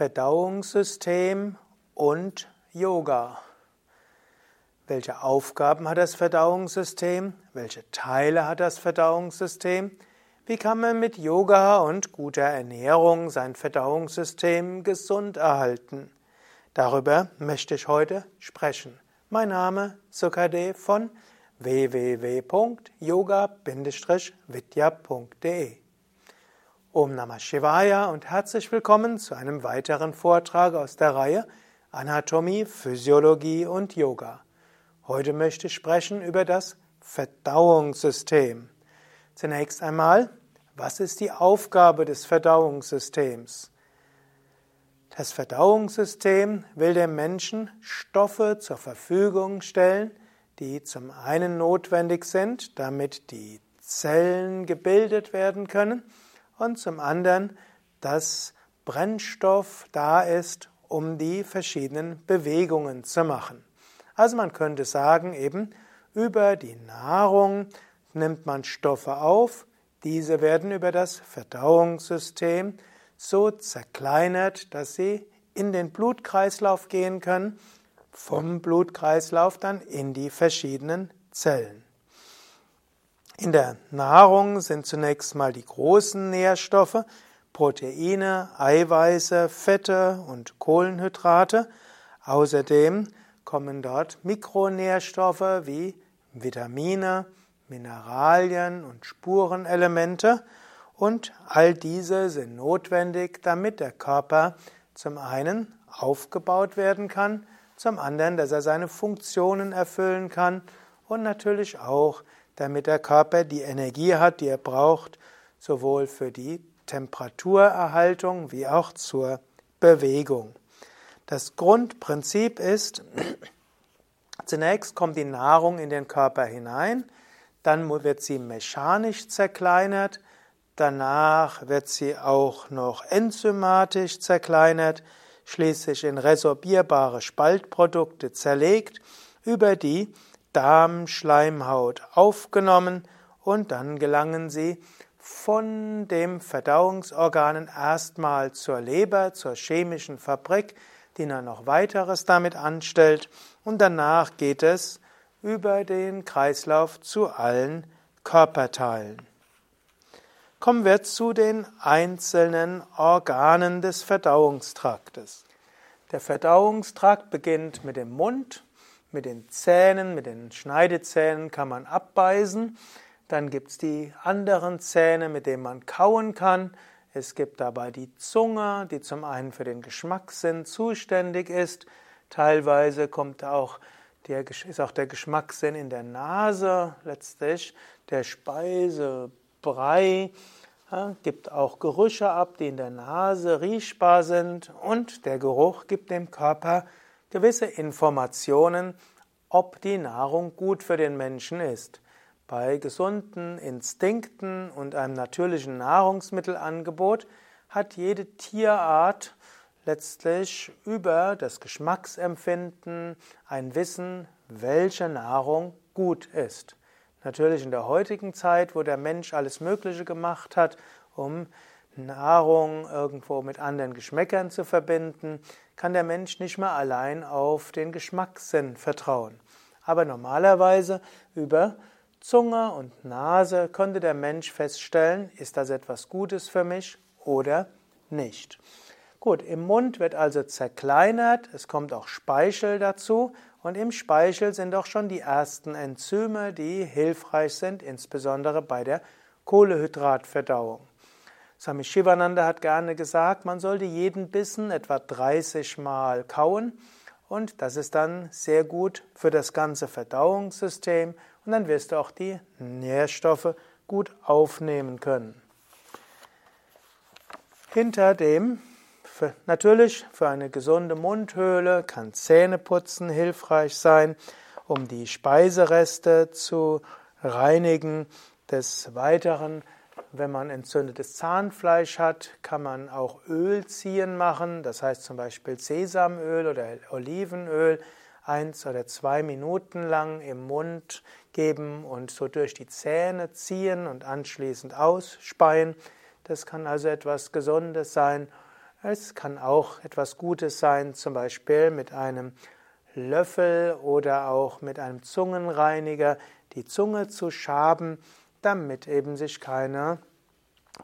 Verdauungssystem und Yoga. Welche Aufgaben hat das Verdauungssystem? Welche Teile hat das Verdauungssystem? Wie kann man mit Yoga und guter Ernährung sein Verdauungssystem gesund erhalten? Darüber möchte ich heute sprechen. Mein Name Sukade von www.yoga-vidya.de Om Namah Shivaya und herzlich willkommen zu einem weiteren Vortrag aus der Reihe Anatomie, Physiologie und Yoga. Heute möchte ich sprechen über das Verdauungssystem. Zunächst einmal, was ist die Aufgabe des Verdauungssystems? Das Verdauungssystem will dem Menschen Stoffe zur Verfügung stellen, die zum einen notwendig sind, damit die Zellen gebildet werden können, und zum anderen, dass Brennstoff da ist, um die verschiedenen Bewegungen zu machen. Also man könnte sagen, eben über die Nahrung nimmt man Stoffe auf, diese werden über das Verdauungssystem so zerkleinert, dass sie in den Blutkreislauf gehen können, vom Blutkreislauf dann in die verschiedenen Zellen. In der Nahrung sind zunächst mal die großen Nährstoffe, Proteine, Eiweiße, Fette und Kohlenhydrate. Außerdem kommen dort Mikronährstoffe wie Vitamine, Mineralien und Spurenelemente und all diese sind notwendig, damit der Körper zum einen aufgebaut werden kann, zum anderen, dass er seine Funktionen erfüllen kann und natürlich auch, damit der Körper die Energie hat, die er braucht, sowohl für die Temperaturerhaltung wie auch zur Bewegung. Das Grundprinzip ist, zunächst kommt die Nahrung in den Körper hinein, dann wird sie mechanisch zerkleinert, danach wird sie auch noch enzymatisch zerkleinert, schließlich in resorbierbare Spaltprodukte zerlegt, über die Darmschleimhaut aufgenommen und dann gelangen sie von dem Verdauungsorganen erstmal zur Leber, zur chemischen Fabrik, die dann noch weiteres damit anstellt und danach geht es über den Kreislauf zu allen Körperteilen. Kommen wir zu den einzelnen Organen des Verdauungstraktes. Der Verdauungstrakt beginnt mit dem Mund, mit den Zähnen, mit den Schneidezähnen kann man abbeißen. Dann gibt es die anderen Zähne, mit denen man kauen kann. Es gibt dabei die Zunge, die zum einen für den Geschmackssinn zuständig ist. Teilweise kommt auch der, ist auch der Geschmackssinn in der Nase, letztlich der Speisebrei. Ja, gibt auch Gerüche ab, die in der Nase riechbar sind und der Geruch gibt dem Körper gewisse Informationen, ob die Nahrung gut für den Menschen ist. Bei gesunden Instinkten und einem natürlichen Nahrungsmittelangebot hat jede Tierart letztlich über das Geschmacksempfinden ein Wissen, welche Nahrung gut ist. Natürlich in der heutigen Zeit, wo der Mensch alles Mögliche gemacht hat, um Nahrung irgendwo mit anderen Geschmäckern zu verbinden, kann der Mensch nicht mehr allein auf den Geschmackssinn vertrauen. Aber normalerweise über Zunge und Nase konnte der Mensch feststellen, ist das etwas Gutes für mich oder nicht. Gut, im Mund wird also zerkleinert, es kommt auch Speichel dazu und im Speichel sind auch schon die ersten Enzyme, die hilfreich sind, insbesondere bei der Kohlehydratverdauung. Swami Shivananda hat gerne gesagt, man sollte jeden Bissen etwa 30 Mal kauen und das ist dann sehr gut für das ganze Verdauungssystem und dann wirst du auch die Nährstoffe gut aufnehmen können. Hinter dem, für, natürlich für eine gesunde Mundhöhle kann Zähneputzen hilfreich sein, um die Speisereste zu reinigen. Des Weiteren wenn man entzündetes Zahnfleisch hat, kann man auch Ölziehen machen, das heißt zum Beispiel Sesamöl oder Olivenöl, eins oder zwei Minuten lang im Mund geben und so durch die Zähne ziehen und anschließend ausspeien. Das kann also etwas Gesundes sein. Es kann auch etwas Gutes sein, zum Beispiel mit einem Löffel oder auch mit einem Zungenreiniger die Zunge zu schaben, damit eben sich keine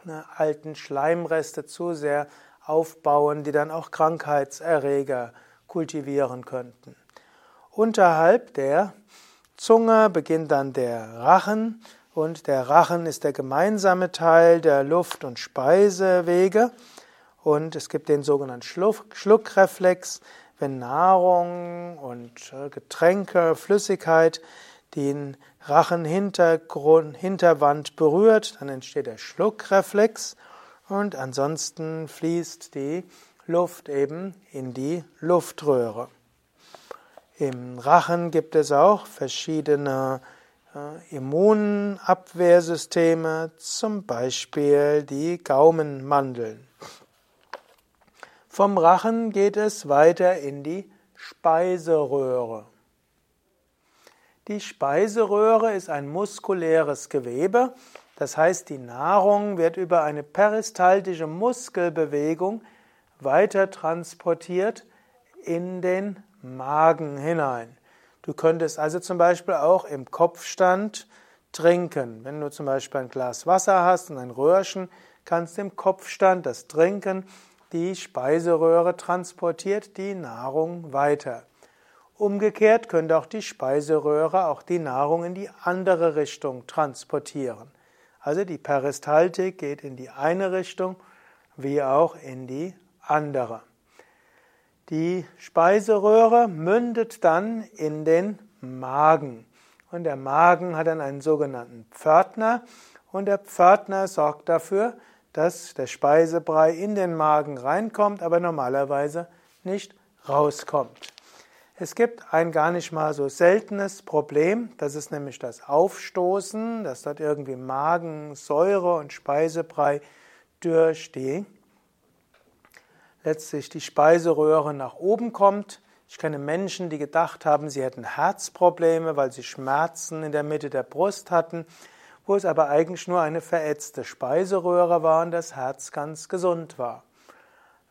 ne, alten Schleimreste zu sehr aufbauen, die dann auch Krankheitserreger kultivieren könnten. Unterhalb der Zunge beginnt dann der Rachen und der Rachen ist der gemeinsame Teil der Luft- und Speisewege und es gibt den sogenannten Schluckreflex, wenn Nahrung und äh, Getränke, Flüssigkeit den Rachenhintergrund, Hinterwand berührt, dann entsteht der Schluckreflex und ansonsten fließt die Luft eben in die Luftröhre. Im Rachen gibt es auch verschiedene äh, Immunabwehrsysteme, zum Beispiel die Gaumenmandeln. Vom Rachen geht es weiter in die Speiseröhre. Die Speiseröhre ist ein muskuläres Gewebe, das heißt, die Nahrung wird über eine peristaltische Muskelbewegung weiter transportiert in den Magen hinein. Du könntest also zum Beispiel auch im Kopfstand trinken. Wenn du zum Beispiel ein Glas Wasser hast und ein Röhrchen, kannst du im Kopfstand das trinken. Die Speiseröhre transportiert die Nahrung weiter. Umgekehrt könnte auch die Speiseröhre auch die Nahrung in die andere Richtung transportieren. Also die Peristaltik geht in die eine Richtung wie auch in die andere. Die Speiseröhre mündet dann in den Magen. Und der Magen hat dann einen sogenannten Pförtner. Und der Pförtner sorgt dafür, dass der Speisebrei in den Magen reinkommt, aber normalerweise nicht rauskommt. Es gibt ein gar nicht mal so seltenes Problem, das ist nämlich das Aufstoßen, dass dort irgendwie Magensäure und Speisebrei durch die letztlich die Speiseröhre nach oben kommt. Ich kenne Menschen, die gedacht haben, sie hätten Herzprobleme, weil sie Schmerzen in der Mitte der Brust hatten, wo es aber eigentlich nur eine verätzte Speiseröhre war und das Herz ganz gesund war.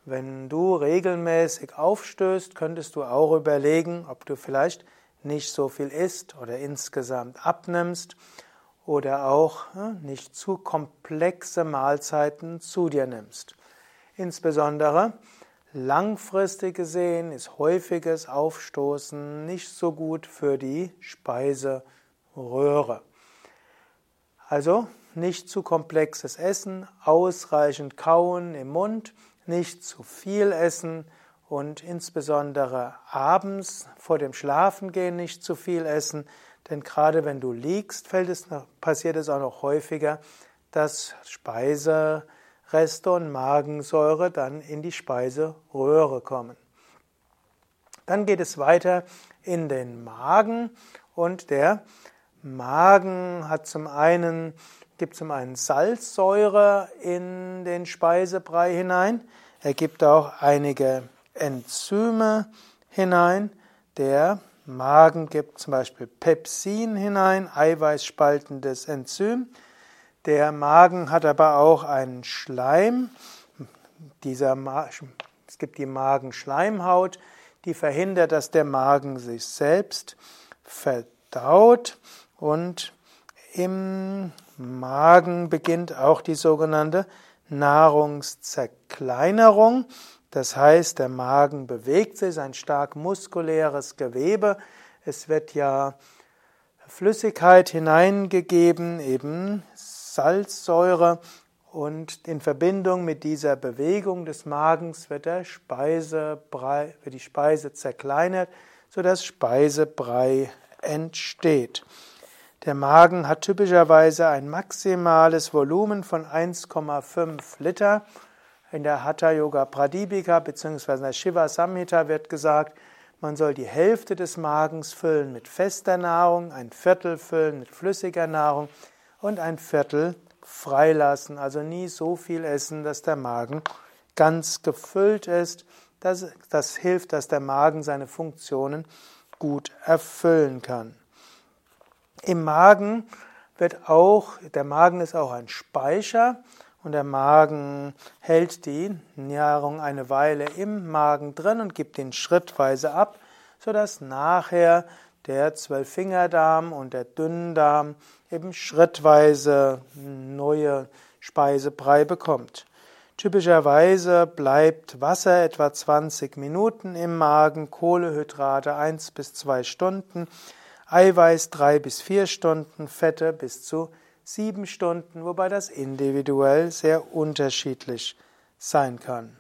Wenn du regelmäßig aufstößt, könntest du auch überlegen, ob du vielleicht nicht so viel isst oder insgesamt abnimmst oder auch hm, nicht zu komplexe Mahlzeiten zu dir nimmst. Insbesondere langfristig gesehen ist häufiges Aufstoßen nicht so gut für die Speiseröhre. Also nicht zu komplexes Essen, ausreichend kauen im Mund, nicht zu viel essen und insbesondere abends vor dem Schlafengehen nicht zu viel essen, denn gerade wenn du liegst, es, passiert es auch noch häufiger, dass Speise Reste und Magensäure dann in die Speiseröhre kommen. Dann geht es weiter in den Magen und der Magen hat zum einen, gibt zum einen Salzsäure in den Speisebrei hinein. Er gibt auch einige Enzyme hinein. Der Magen gibt zum Beispiel Pepsin hinein, eiweißspaltendes Enzym. Der Magen hat aber auch einen Schleim. Dieser es gibt die Magenschleimhaut, die verhindert, dass der Magen sich selbst verdaut. Und im Magen beginnt auch die sogenannte Nahrungszerkleinerung. Das heißt, der Magen bewegt sich, ein stark muskuläres Gewebe. Es wird ja Flüssigkeit hineingegeben, eben Salzsäure und in Verbindung mit dieser Bewegung des Magens wird, der Speisebrei, wird die Speise zerkleinert, sodass Speisebrei entsteht. Der Magen hat typischerweise ein maximales Volumen von 1,5 Liter. In der Hatha Yoga Pradipika bzw. der Shiva Samhita wird gesagt, man soll die Hälfte des Magens füllen mit fester Nahrung, ein Viertel füllen mit flüssiger Nahrung und ein Viertel freilassen, also nie so viel essen, dass der Magen ganz gefüllt ist. Das, das hilft, dass der Magen seine Funktionen gut erfüllen kann. Im Magen wird auch, der Magen ist auch ein Speicher und der Magen hält die Nahrung eine Weile im Magen drin und gibt ihn schrittweise ab, sodass nachher der Zwölffingerdarm und der Dünndarm eben schrittweise neue Speisebrei bekommt. Typischerweise bleibt Wasser etwa 20 Minuten im Magen, Kohlehydrate 1 bis 2 Stunden, Eiweiß 3 bis 4 Stunden, Fette bis zu 7 Stunden, wobei das individuell sehr unterschiedlich sein kann.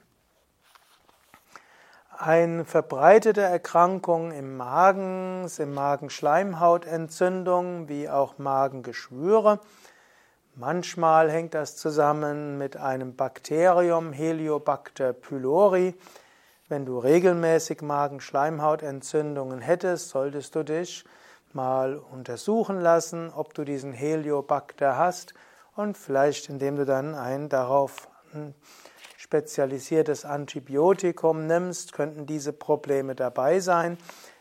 Eine verbreitete Erkrankung im Magen sind Magenschleimhautentzündungen wie auch Magengeschwüre. Manchmal hängt das zusammen mit einem Bakterium Heliobacter pylori. Wenn du regelmäßig Magenschleimhautentzündungen hättest, solltest du dich mal untersuchen lassen, ob du diesen Heliobacter hast und vielleicht indem du dann ein darauf spezialisiertes Antibiotikum nimmst, könnten diese Probleme dabei sein.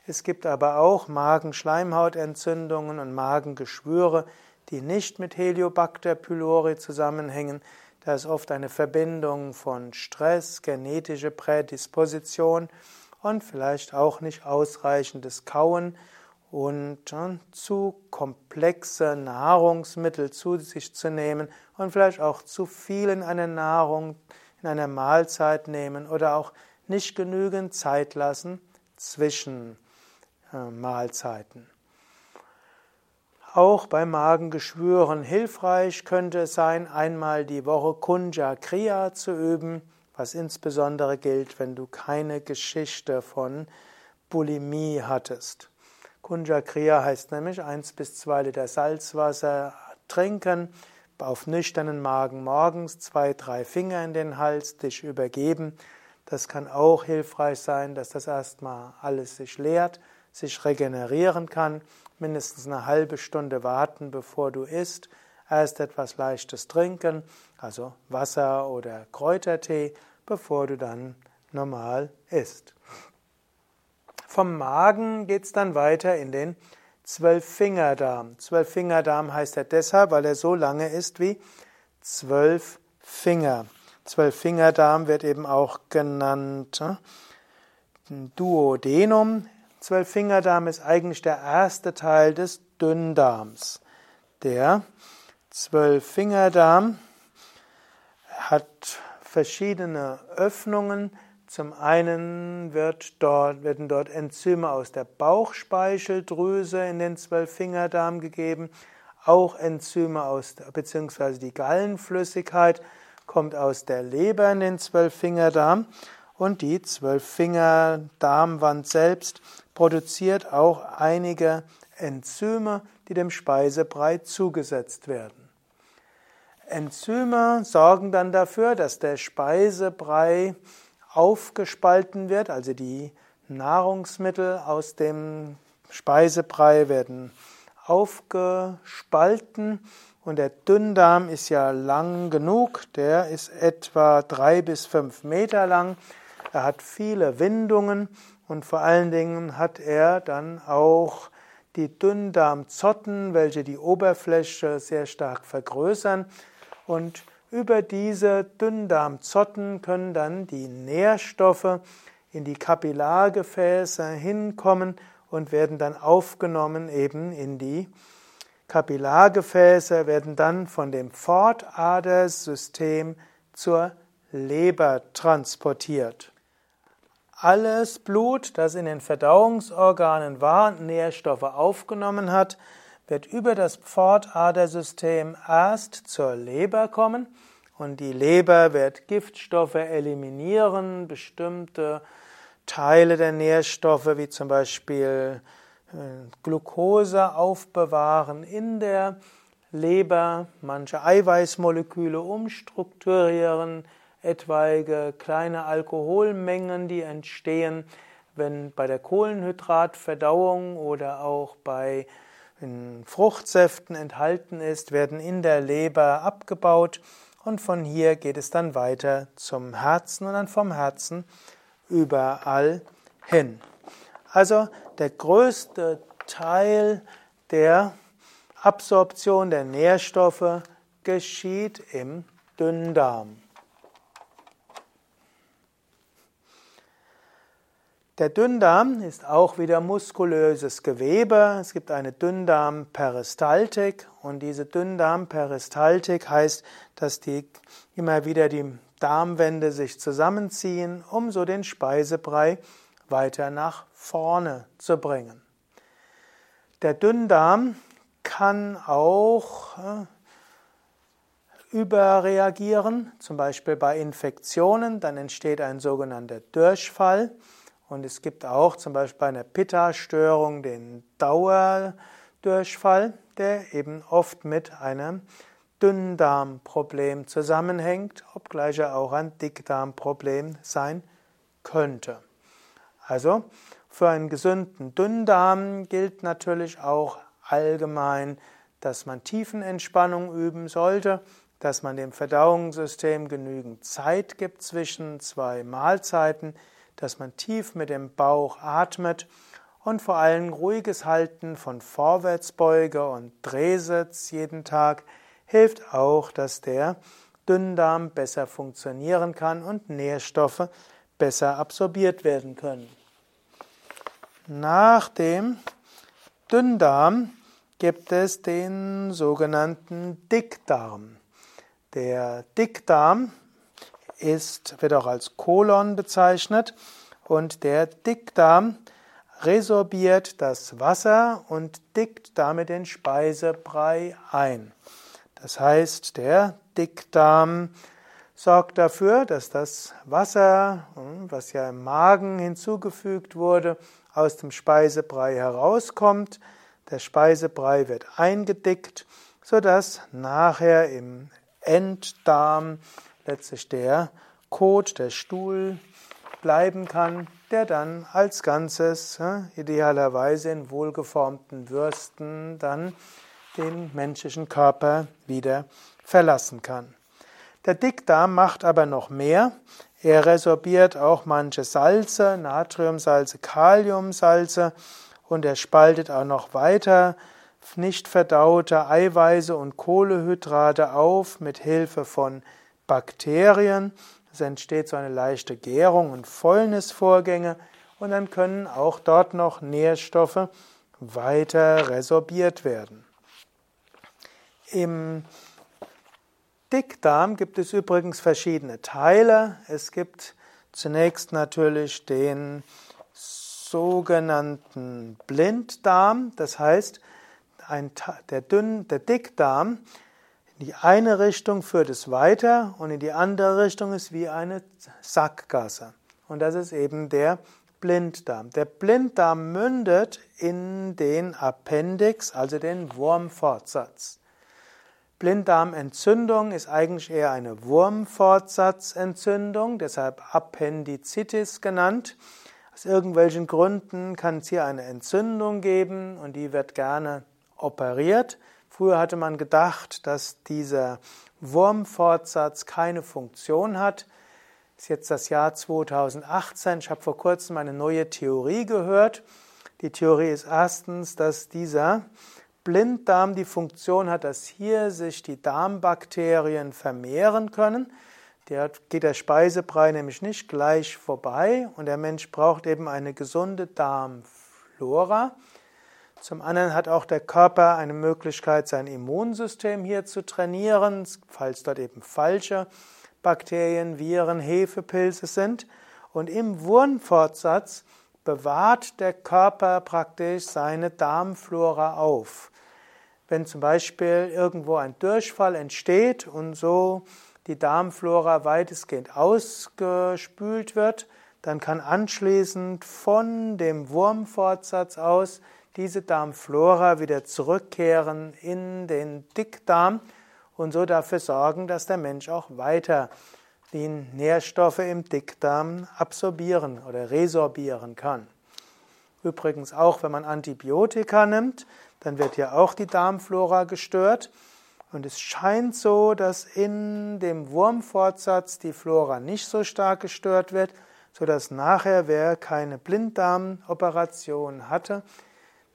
Es gibt aber auch Magenschleimhautentzündungen und Magengeschwüre, die nicht mit Heliobacter pylori zusammenhängen. Da ist oft eine Verbindung von Stress, genetische Prädisposition und vielleicht auch nicht ausreichendes Kauen und zu komplexe Nahrungsmittel zu sich zu nehmen und vielleicht auch zu viel in einer Nahrung in einer Mahlzeit nehmen oder auch nicht genügend Zeit lassen zwischen äh, Mahlzeiten. Auch bei Magengeschwüren hilfreich könnte es sein, einmal die Woche Kunja Kriya zu üben, was insbesondere gilt, wenn du keine Geschichte von Bulimie hattest. Kunja Kriya heißt nämlich 1 bis 2 Liter Salzwasser trinken, auf nüchternen Magen morgens zwei, drei Finger in den Hals, dich übergeben. Das kann auch hilfreich sein, dass das erstmal alles sich leert, sich regenerieren kann. Mindestens eine halbe Stunde warten, bevor du isst. Erst etwas Leichtes trinken, also Wasser oder Kräutertee, bevor du dann normal isst. Vom Magen geht es dann weiter in den Zwölffingerdarm. Zwölffingerdarm heißt er deshalb, weil er so lange ist wie zwölf Finger. Zwölffingerdarm wird eben auch genannt äh, Duodenum. Zwölffingerdarm ist eigentlich der erste Teil des Dünndarms. Der Zwölffingerdarm hat verschiedene Öffnungen, zum einen wird dort, werden dort Enzyme aus der Bauchspeicheldrüse in den Zwölffingerdarm gegeben, auch Enzyme aus, beziehungsweise die Gallenflüssigkeit kommt aus der Leber in den Zwölffingerdarm und die Zwölffingerdarmwand selbst produziert auch einige Enzyme, die dem Speisebrei zugesetzt werden. Enzyme sorgen dann dafür, dass der Speisebrei aufgespalten wird, also die Nahrungsmittel aus dem Speisebrei werden aufgespalten. Und der Dünndarm ist ja lang genug, der ist etwa drei bis fünf Meter lang, er hat viele Windungen. Und vor allen Dingen hat er dann auch die Dünndarmzotten, welche die Oberfläche sehr stark vergrößern. Und über diese Dünndarmzotten können dann die Nährstoffe in die Kapillargefäße hinkommen und werden dann aufgenommen eben in die Kapillargefäße, werden dann von dem Fortadersystem zur Leber transportiert. Alles Blut, das in den Verdauungsorganen war und Nährstoffe aufgenommen hat, wird über das Pfortadersystem erst zur Leber kommen und die Leber wird Giftstoffe eliminieren, bestimmte Teile der Nährstoffe wie zum Beispiel äh, Glucose aufbewahren in der Leber, manche Eiweißmoleküle umstrukturieren, etwaige kleine Alkoholmengen, die entstehen, wenn bei der Kohlenhydratverdauung oder auch bei in Fruchtsäften enthalten ist, werden in der Leber abgebaut und von hier geht es dann weiter zum Herzen und dann vom Herzen überall hin. Also der größte Teil der Absorption der Nährstoffe geschieht im Dünndarm. Der Dünndarm ist auch wieder muskulöses Gewebe. Es gibt eine Dünndarmperistaltik und diese Dünndarmperistaltik heißt, dass die immer wieder die Darmwände sich zusammenziehen, um so den Speisebrei weiter nach vorne zu bringen. Der Dünndarm kann auch äh, überreagieren, zum Beispiel bei Infektionen, dann entsteht ein sogenannter Durchfall. Und es gibt auch zum Beispiel bei einer Pitta-Störung den Dauerdurchfall, der eben oft mit einem Dünndarmproblem zusammenhängt, obgleich er auch ein Dickdarmproblem sein könnte. Also für einen gesunden Dünndarm gilt natürlich auch allgemein, dass man Tiefenentspannung üben sollte, dass man dem Verdauungssystem genügend Zeit gibt zwischen zwei Mahlzeiten, dass man tief mit dem Bauch atmet und vor allem ruhiges Halten von Vorwärtsbeuge und Drehsitz jeden Tag hilft auch, dass der Dünndarm besser funktionieren kann und Nährstoffe besser absorbiert werden können. Nach dem Dünndarm gibt es den sogenannten Dickdarm. Der Dickdarm ist, wird auch als Kolon bezeichnet und der Dickdarm resorbiert das Wasser und dickt damit den Speisebrei ein. Das heißt, der Dickdarm sorgt dafür, dass das Wasser, hm, was ja im Magen hinzugefügt wurde, aus dem Speisebrei herauskommt. Der Speisebrei wird eingedickt, sodass nachher im Enddarm letztlich der Kot, der Stuhl bleiben kann, der dann als Ganzes, idealerweise in wohlgeformten Würsten, dann den menschlichen Körper wieder verlassen kann. Der Dickdarm macht aber noch mehr. Er resorbiert auch manche Salze, Natriumsalze, Kaliumsalze und er spaltet auch noch weiter nicht verdaute Eiweiße und Kohlehydrate auf mit Hilfe von Bakterien. Es entsteht so eine leichte Gärung und Fäulnisvorgänge und dann können auch dort noch Nährstoffe weiter resorbiert werden. Im Dickdarm gibt es übrigens verschiedene Teile. Es gibt zunächst natürlich den sogenannten Blinddarm, das heißt, ein, der, Dünn, der Dickdarm, in die eine Richtung führt es weiter und in die andere Richtung ist wie eine Sackgasse. Und das ist eben der Blinddarm. Der Blinddarm mündet in den Appendix, also den Wurmfortsatz. Blinddarmentzündung ist eigentlich eher eine Wurmfortsatzentzündung, deshalb Appendizitis genannt. Aus irgendwelchen Gründen kann es hier eine Entzündung geben und die wird gerne operiert. Früher hatte man gedacht, dass dieser Wurmfortsatz keine Funktion hat. Das ist jetzt das Jahr 2018. Ich habe vor kurzem eine neue Theorie gehört. Die Theorie ist erstens, dass dieser Blinddarm die Funktion hat, dass hier sich die Darmbakterien vermehren können. Der geht der Speisebrei nämlich nicht gleich vorbei und der Mensch braucht eben eine gesunde Darmflora. Zum anderen hat auch der Körper eine Möglichkeit, sein Immunsystem hier zu trainieren, falls dort eben falsche Bakterien, Viren, Hefepilze sind. Und im Wurmfortsatz bewahrt der Körper praktisch seine Darmflora auf. Wenn zum Beispiel irgendwo ein Durchfall entsteht und so die Darmflora weitestgehend ausgespült wird, dann kann anschließend von dem Wurmfortsatz aus diese Darmflora wieder zurückkehren in den Dickdarm und so dafür sorgen, dass der Mensch auch weiter die Nährstoffe im Dickdarm absorbieren oder resorbieren kann. Übrigens auch, wenn man Antibiotika nimmt, dann wird ja auch die Darmflora gestört. Und es scheint so, dass in dem Wurmfortsatz die Flora nicht so stark gestört wird, sodass nachher, wer keine Blinddarmoperation hatte,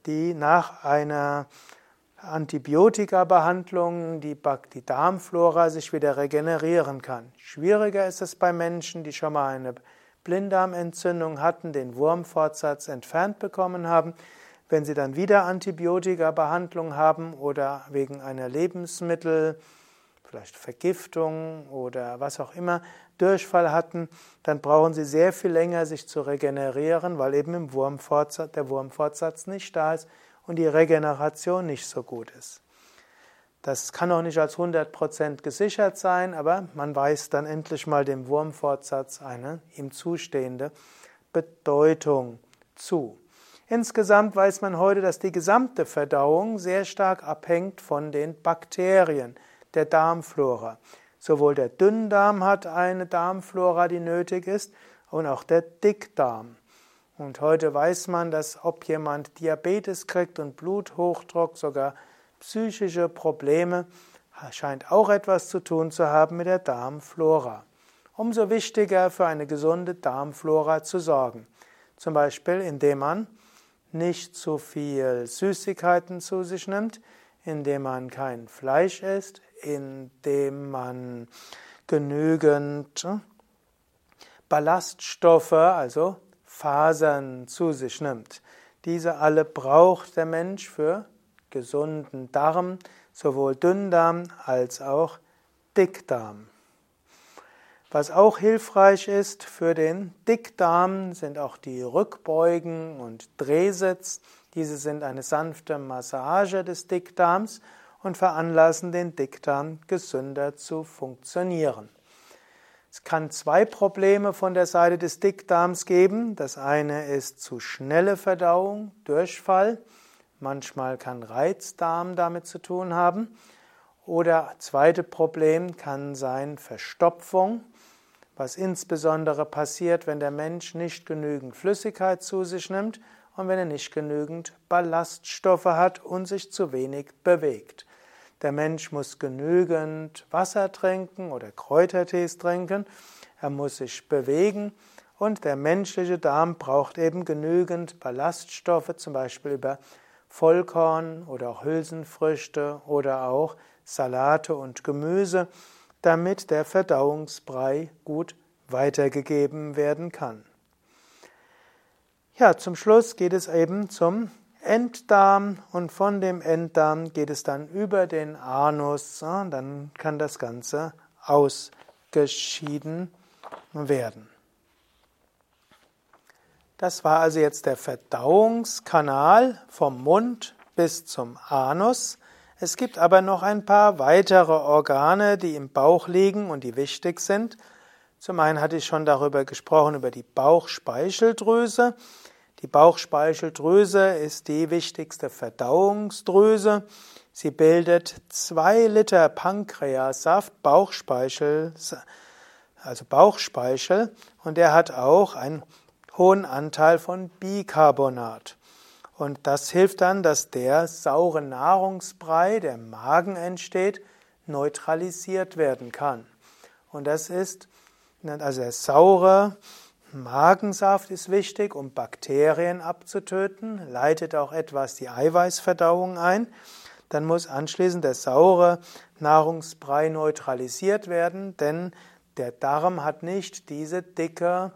die nach einer Antibiotika-Behandlungen die, die Darmflora sich wieder regenerieren kann. Schwieriger ist es bei Menschen, die schon mal eine Blinddarmentzündung hatten, den Wurmfortsatz entfernt bekommen haben. Wenn sie dann wieder Antibiotika-Behandlung haben oder wegen einer Lebensmittel, vielleicht Vergiftung oder was auch immer, Durchfall hatten, dann brauchen sie sehr viel länger, sich zu regenerieren, weil eben im Wurmfortsatz, der Wurmfortsatz nicht da ist und die Regeneration nicht so gut ist. Das kann auch nicht als 100% gesichert sein, aber man weiß dann endlich mal dem Wurmfortsatz eine ihm zustehende Bedeutung zu. Insgesamt weiß man heute, dass die gesamte Verdauung sehr stark abhängt von den Bakterien der Darmflora. Sowohl der Dünndarm hat eine Darmflora, die nötig ist, und auch der Dickdarm. Und heute weiß man, dass ob jemand Diabetes kriegt und Bluthochdruck, sogar psychische Probleme, scheint auch etwas zu tun zu haben mit der Darmflora. Umso wichtiger für eine gesunde Darmflora zu sorgen. Zum Beispiel, indem man nicht zu viel Süßigkeiten zu sich nimmt, indem man kein Fleisch isst, indem man genügend Ballaststoffe, also Fasern zu sich nimmt. Diese alle braucht der Mensch für gesunden Darm, sowohl Dünndarm als auch Dickdarm. Was auch hilfreich ist für den Dickdarm sind auch die Rückbeugen und Drehsitz. Diese sind eine sanfte Massage des Dickdarms und veranlassen den Dickdarm gesünder zu funktionieren. Es kann zwei Probleme von der Seite des Dickdarms geben. Das eine ist zu schnelle Verdauung, Durchfall. Manchmal kann Reizdarm damit zu tun haben. Oder zweite Problem kann sein Verstopfung, was insbesondere passiert, wenn der Mensch nicht genügend Flüssigkeit zu sich nimmt und wenn er nicht genügend Ballaststoffe hat und sich zu wenig bewegt. Der Mensch muss genügend Wasser trinken oder Kräutertees trinken. Er muss sich bewegen. Und der menschliche Darm braucht eben genügend Ballaststoffe, zum Beispiel über Vollkorn oder auch Hülsenfrüchte oder auch Salate und Gemüse, damit der Verdauungsbrei gut weitergegeben werden kann. Ja, zum Schluss geht es eben zum Enddarm und von dem Enddarm geht es dann über den Anus, dann kann das Ganze ausgeschieden werden. Das war also jetzt der Verdauungskanal vom Mund bis zum Anus. Es gibt aber noch ein paar weitere Organe, die im Bauch liegen und die wichtig sind. Zum einen hatte ich schon darüber gesprochen, über die Bauchspeicheldrüse. Die Bauchspeicheldrüse ist die wichtigste Verdauungsdrüse. Sie bildet zwei Liter Pankreassaft, Bauchspeichel, also Bauchspeichel, und er hat auch einen hohen Anteil von Bicarbonat. Und das hilft dann, dass der saure Nahrungsbrei, der im Magen entsteht, neutralisiert werden kann. Und das ist, also der saure Magensaft ist wichtig, um Bakterien abzutöten, leitet auch etwas die Eiweißverdauung ein. Dann muss anschließend der saure Nahrungsbrei neutralisiert werden, denn der Darm hat nicht diese dicke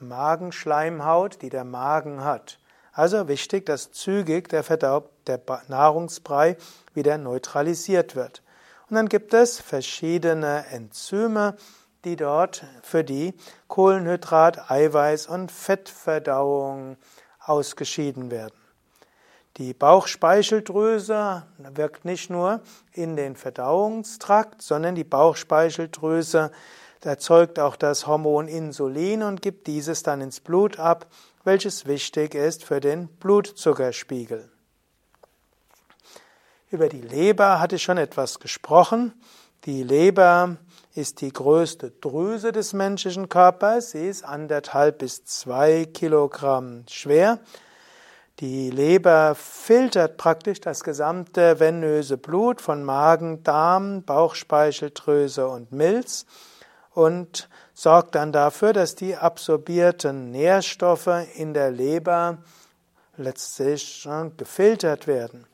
Magenschleimhaut, die der Magen hat. Also wichtig, dass zügig der, Verdaub, der Nahrungsbrei wieder neutralisiert wird. Und dann gibt es verschiedene Enzyme, die dort für die Kohlenhydrat-, Eiweiß- und Fettverdauung ausgeschieden werden. Die Bauchspeicheldrüse wirkt nicht nur in den Verdauungstrakt, sondern die Bauchspeicheldrüse erzeugt auch das Hormon Insulin und gibt dieses dann ins Blut ab, welches wichtig ist für den Blutzuckerspiegel. Über die Leber hatte ich schon etwas gesprochen. Die Leber ist die größte Drüse des menschlichen Körpers. Sie ist anderthalb bis zwei Kilogramm schwer. Die Leber filtert praktisch das gesamte venöse Blut von Magen, Darm, Bauchspeicheldrüse und Milz und sorgt dann dafür, dass die absorbierten Nährstoffe in der Leber letztlich gefiltert werden.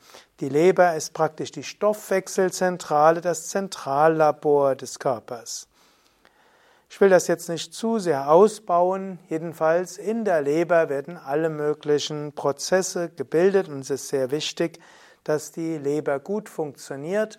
Die Leber ist praktisch die Stoffwechselzentrale, das Zentrallabor des Körpers. Ich will das jetzt nicht zu sehr ausbauen. Jedenfalls in der Leber werden alle möglichen Prozesse gebildet und es ist sehr wichtig, dass die Leber gut funktioniert.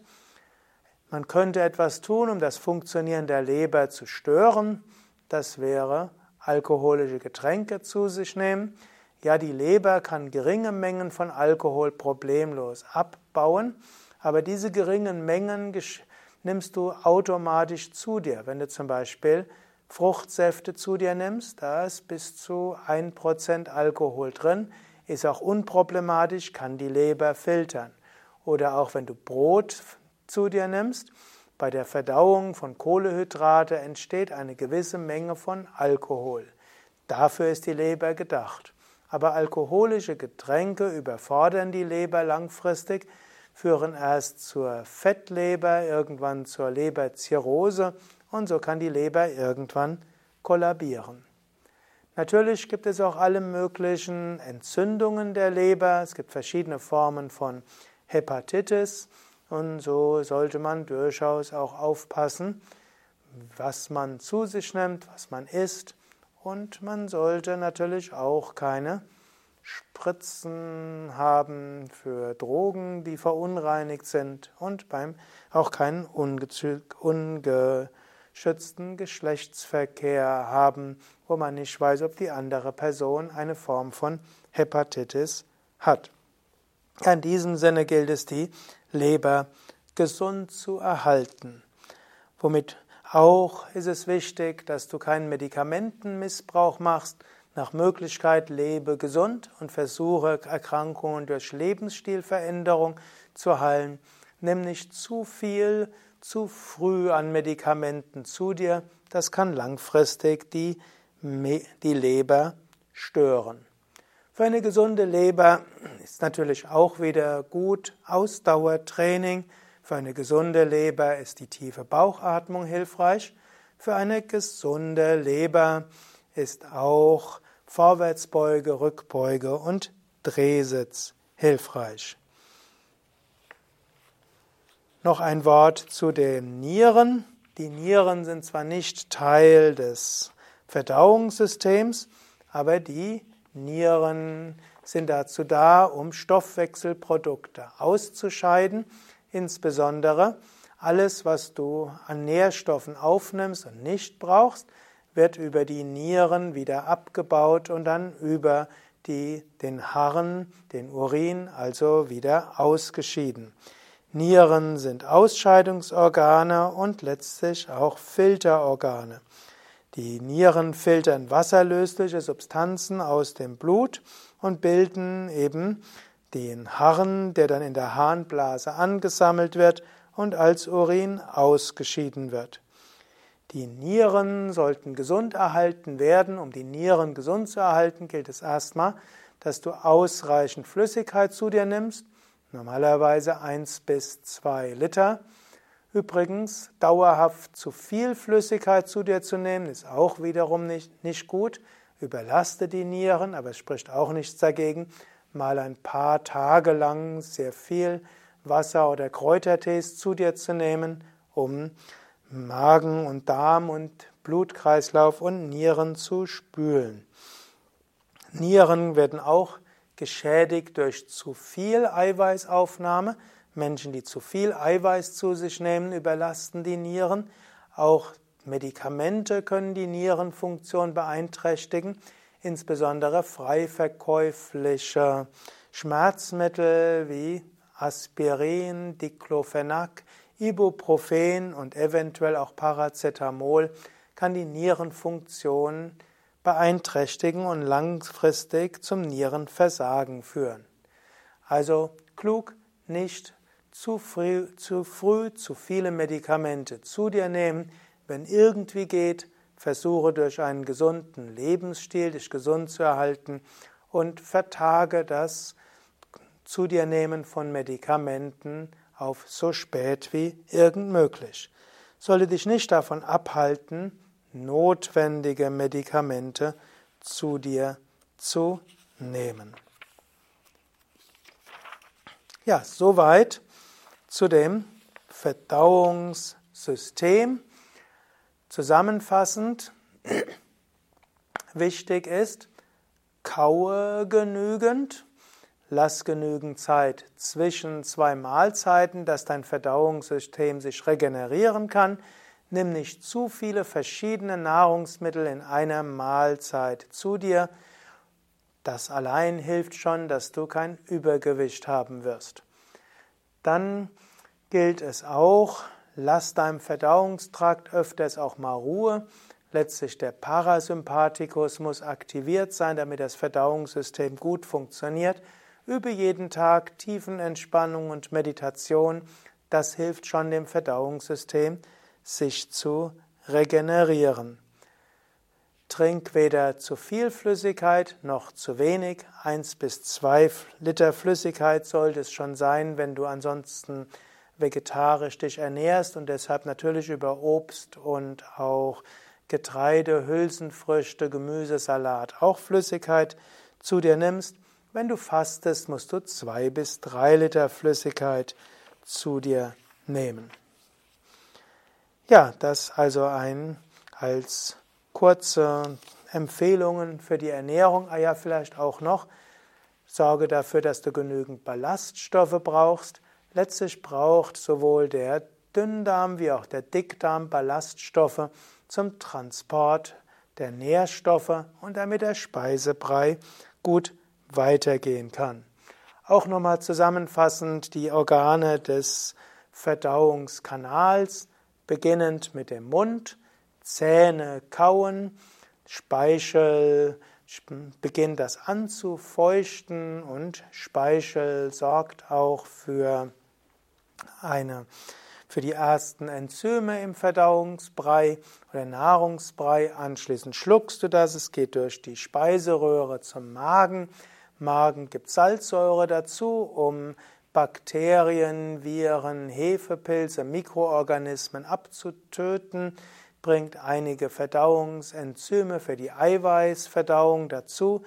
Man könnte etwas tun, um das Funktionieren der Leber zu stören. Das wäre alkoholische Getränke zu sich nehmen. Ja, die Leber kann geringe Mengen von Alkohol problemlos abbauen, aber diese geringen Mengen nimmst du automatisch zu dir. Wenn du zum Beispiel Fruchtsäfte zu dir nimmst, da ist bis zu 1% Alkohol drin, ist auch unproblematisch, kann die Leber filtern. Oder auch wenn du Brot zu dir nimmst, bei der Verdauung von Kohlehydrate entsteht eine gewisse Menge von Alkohol. Dafür ist die Leber gedacht. Aber alkoholische Getränke überfordern die Leber langfristig, führen erst zur Fettleber, irgendwann zur Leberzirrhose und so kann die Leber irgendwann kollabieren. Natürlich gibt es auch alle möglichen Entzündungen der Leber. Es gibt verschiedene Formen von Hepatitis und so sollte man durchaus auch aufpassen, was man zu sich nimmt, was man isst und man sollte natürlich auch keine Spritzen haben für Drogen, die verunreinigt sind und beim auch keinen unge schützten Geschlechtsverkehr haben, wo man nicht weiß, ob die andere Person eine Form von Hepatitis hat. In diesem Sinne gilt es, die Leber gesund zu erhalten. Womit auch ist es wichtig, dass du keinen Medikamentenmissbrauch machst. Nach Möglichkeit lebe gesund und versuche Erkrankungen durch Lebensstilveränderung zu heilen. Nimm nicht zu viel zu früh an Medikamenten zu dir, das kann langfristig die, die Leber stören. Für eine gesunde Leber ist natürlich auch wieder gut Ausdauertraining. Für eine gesunde Leber ist die tiefe Bauchatmung hilfreich. Für eine gesunde Leber ist auch Vorwärtsbeuge, Rückbeuge und Drehsitz hilfreich. Noch ein Wort zu den Nieren. Die Nieren sind zwar nicht Teil des Verdauungssystems, aber die Nieren sind dazu da, um Stoffwechselprodukte auszuscheiden, insbesondere alles, was du an Nährstoffen aufnimmst und nicht brauchst, wird über die Nieren wieder abgebaut und dann über die, den Harren, den Urin, also wieder ausgeschieden. Nieren sind Ausscheidungsorgane und letztlich auch Filterorgane. Die Nieren filtern wasserlösliche Substanzen aus dem Blut und bilden eben den Harn, der dann in der Harnblase angesammelt wird und als Urin ausgeschieden wird. Die Nieren sollten gesund erhalten werden. Um die Nieren gesund zu erhalten, gilt es erstmal, dass du ausreichend Flüssigkeit zu dir nimmst Normalerweise 1 bis 2 Liter. Übrigens, dauerhaft zu viel Flüssigkeit zu dir zu nehmen, ist auch wiederum nicht, nicht gut. Überlaste die Nieren, aber es spricht auch nichts dagegen, mal ein paar Tage lang sehr viel Wasser oder Kräutertees zu dir zu nehmen, um Magen und Darm und Blutkreislauf und Nieren zu spülen. Nieren werden auch geschädigt durch zu viel Eiweißaufnahme. Menschen, die zu viel Eiweiß zu sich nehmen, überlasten die Nieren. Auch Medikamente können die Nierenfunktion beeinträchtigen, insbesondere frei verkäufliche Schmerzmittel wie Aspirin, Diclofenac, Ibuprofen und eventuell auch Paracetamol kann die Nierenfunktion beeinträchtigen und langfristig zum Nierenversagen führen. Also klug, nicht zu früh, zu früh zu viele Medikamente zu dir nehmen. Wenn irgendwie geht, versuche durch einen gesunden Lebensstil dich gesund zu erhalten und vertage das zu dir nehmen von Medikamenten auf so spät wie irgend möglich. Solle dich nicht davon abhalten, notwendige Medikamente zu dir zu nehmen. Ja, soweit zu dem Verdauungssystem. Zusammenfassend, wichtig ist, kaue genügend, lass genügend Zeit zwischen zwei Mahlzeiten, dass dein Verdauungssystem sich regenerieren kann. Nimm nicht zu viele verschiedene Nahrungsmittel in einer Mahlzeit zu dir. Das allein hilft schon, dass du kein Übergewicht haben wirst. Dann gilt es auch, lass deinem Verdauungstrakt öfters auch mal Ruhe. Letztlich der Parasympathikus muss aktiviert sein, damit das Verdauungssystem gut funktioniert. Übe jeden Tag Tiefenentspannung und Meditation. Das hilft schon dem Verdauungssystem, sich zu regenerieren. Trink weder zu viel Flüssigkeit noch zu wenig. Eins bis zwei Liter Flüssigkeit sollte es schon sein, wenn du ansonsten vegetarisch dich ernährst und deshalb natürlich über Obst und auch Getreide, Hülsenfrüchte, Gemüse, Salat auch Flüssigkeit zu dir nimmst. Wenn du fastest, musst du zwei bis drei Liter Flüssigkeit zu dir nehmen. Ja, das also ein als kurze Empfehlungen für die Ernährung. Ah ja, vielleicht auch noch. Sorge dafür, dass du genügend Ballaststoffe brauchst. Letztlich braucht sowohl der Dünndarm wie auch der Dickdarm Ballaststoffe zum Transport der Nährstoffe und damit der Speisebrei gut weitergehen kann. Auch nochmal zusammenfassend die Organe des Verdauungskanals, beginnend mit dem Mund, Zähne kauen, Speichel beginnt das anzufeuchten und Speichel sorgt auch für eine für die ersten Enzyme im Verdauungsbrei oder Nahrungsbrei. Anschließend schluckst du das, es geht durch die Speiseröhre zum Magen. Magen gibt Salzsäure dazu, um Bakterien, Viren, Hefepilze, Mikroorganismen abzutöten bringt einige Verdauungsenzyme für die Eiweißverdauung dazu.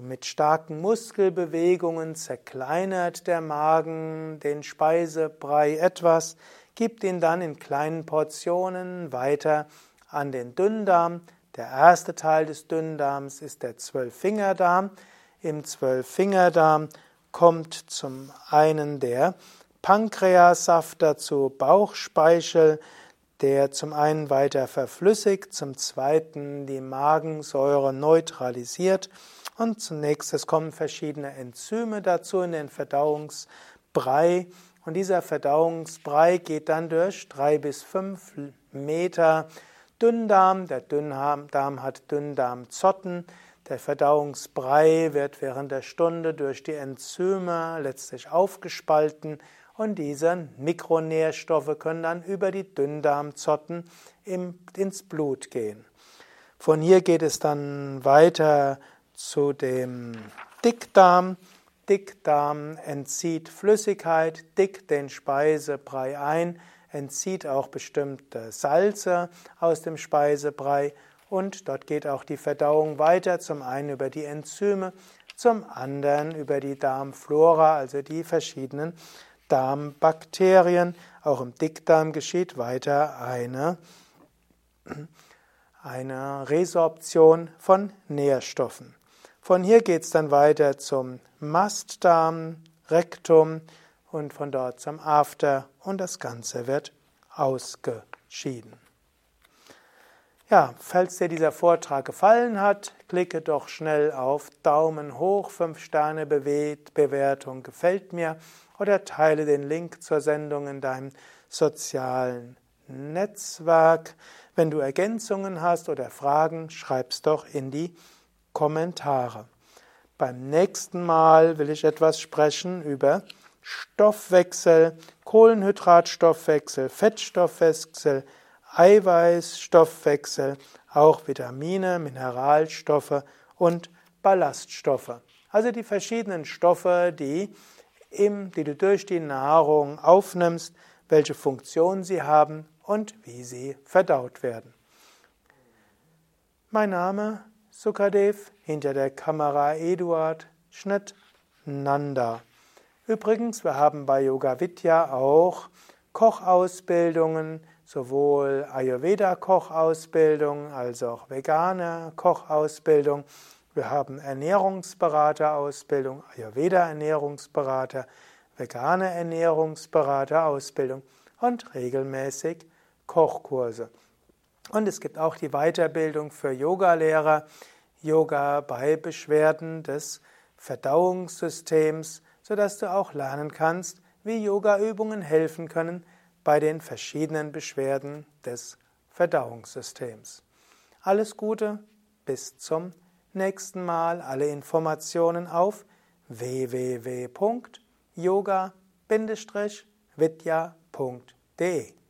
Mit starken Muskelbewegungen zerkleinert der Magen den Speisebrei etwas, gibt ihn dann in kleinen Portionen weiter an den Dünndarm. Der erste Teil des Dünndarms ist der Zwölffingerdarm. Im Zwölffingerdarm kommt zum einen der Pankreassaft dazu, Bauchspeichel, der zum einen weiter verflüssigt, zum zweiten die Magensäure neutralisiert und zunächst kommen verschiedene Enzyme dazu in den Verdauungsbrei und dieser Verdauungsbrei geht dann durch drei bis fünf Meter Dünndarm. Der Dünndarm hat Dünndarmzotten. Der Verdauungsbrei wird während der Stunde durch die Enzyme letztlich aufgespalten und diese Mikronährstoffe können dann über die Dünndarmzotten ins Blut gehen. Von hier geht es dann weiter zu dem Dickdarm. Dickdarm entzieht Flüssigkeit, dickt den Speisebrei ein, entzieht auch bestimmte Salze aus dem Speisebrei und dort geht auch die Verdauung weiter, zum einen über die Enzyme, zum anderen über die Darmflora, also die verschiedenen Darmbakterien. Auch im Dickdarm geschieht weiter eine, eine Resorption von Nährstoffen. Von hier geht es dann weiter zum Mastdarm, Rektum und von dort zum After und das Ganze wird ausgeschieden. Ja, falls dir dieser Vortrag gefallen hat, klicke doch schnell auf Daumen hoch, 5 Sterne Bewertung gefällt mir oder teile den Link zur Sendung in deinem sozialen Netzwerk. Wenn du Ergänzungen hast oder Fragen, schreib's doch in die Kommentare. Beim nächsten Mal will ich etwas sprechen über Stoffwechsel, Kohlenhydratstoffwechsel, Fettstoffwechsel, Eiweißstoffwechsel, auch Vitamine, Mineralstoffe und Ballaststoffe. Also die verschiedenen Stoffe, die im, die du durch die Nahrung aufnimmst, welche Funktion sie haben und wie sie verdaut werden. Mein Name Sukadev, hinter der Kamera Eduard, Schnitt Nanda. Übrigens, wir haben bei Yoga Vidya auch Kochausbildungen, sowohl Ayurveda-Kochausbildung als auch vegane Kochausbildung. Wir haben Ernährungsberaterausbildung, Ayurveda-Ernährungsberater, vegane Ernährungsberaterausbildung und regelmäßig Kochkurse. Und es gibt auch die Weiterbildung für Yogalehrer, Yoga bei Beschwerden des Verdauungssystems, sodass du auch lernen kannst, wie Yogaübungen helfen können bei den verschiedenen Beschwerden des Verdauungssystems. Alles Gute, bis zum nächsten Mal. Alle Informationen auf www.yoga-vidya.de